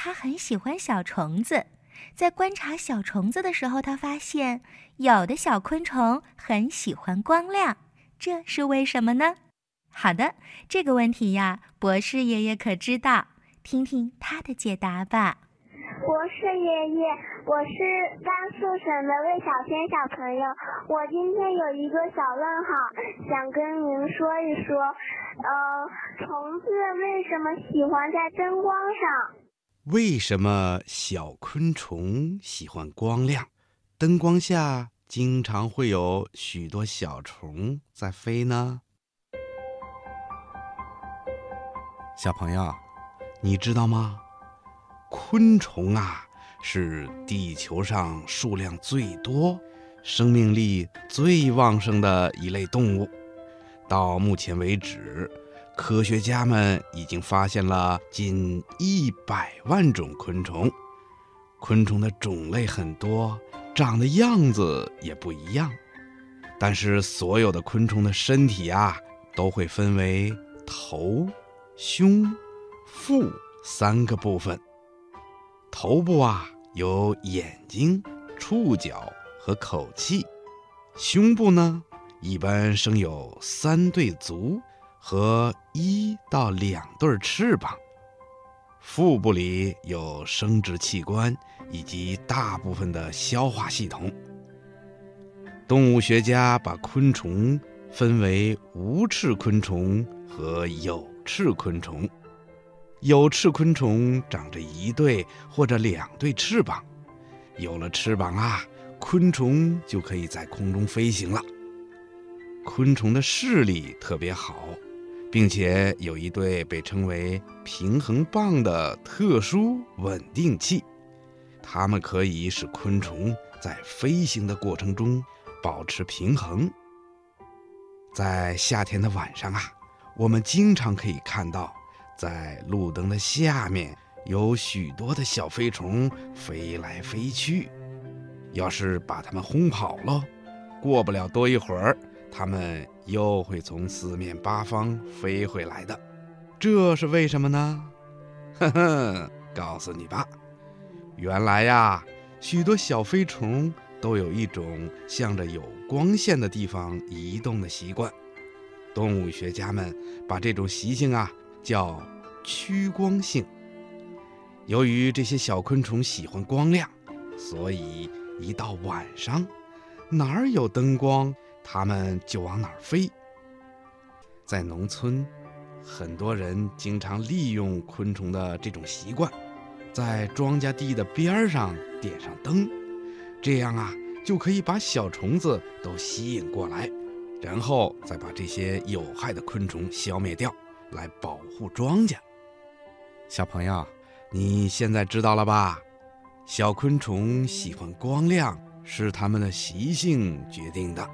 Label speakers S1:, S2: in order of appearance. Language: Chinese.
S1: 他很喜欢小虫子，在观察小虫子的时候，他发现有的小昆虫很喜欢光亮，这是为什么呢？好的，这个问题呀，博士爷爷可知道，听听他的解答吧。
S2: 博士爷爷，我是甘肃省的魏小轩小朋友，我今天有一个小问号，想跟您说一说，呃，虫子为什么喜欢在灯光上？
S3: 为什么小昆虫喜欢光亮？灯光下经常会有许多小虫在飞呢。小朋友，你知道吗？昆虫啊，是地球上数量最多、生命力最旺盛的一类动物。到目前为止。科学家们已经发现了近一百万种昆虫，昆虫的种类很多，长的样子也不一样。但是所有的昆虫的身体啊，都会分为头、胸、腹三个部分。头部啊有眼睛、触角和口器，胸部呢一般生有三对足。和一到两对翅膀，腹部里有生殖器官以及大部分的消化系统。动物学家把昆虫分为无翅昆虫和有翅昆虫。有翅昆虫长着一对或者两对翅膀，有了翅膀啊，昆虫就可以在空中飞行了。昆虫的视力特别好。并且有一对被称为平衡棒的特殊稳定器，它们可以使昆虫在飞行的过程中保持平衡。在夏天的晚上啊，我们经常可以看到，在路灯的下面有许多的小飞虫飞来飞去。要是把它们轰跑了，过不了多一会儿。它们又会从四面八方飞回来的，这是为什么呢？呵呵，告诉你吧，原来呀，许多小飞虫都有一种向着有光线的地方移动的习惯。动物学家们把这种习性啊叫趋光性。由于这些小昆虫喜欢光亮，所以一到晚上，哪儿有灯光？它们就往哪儿飞。在农村，很多人经常利用昆虫的这种习惯，在庄稼地的边上点上灯，这样啊，就可以把小虫子都吸引过来，然后再把这些有害的昆虫消灭掉，来保护庄稼。小朋友，你现在知道了吧？小昆虫喜欢光亮，是它们的习性决定的。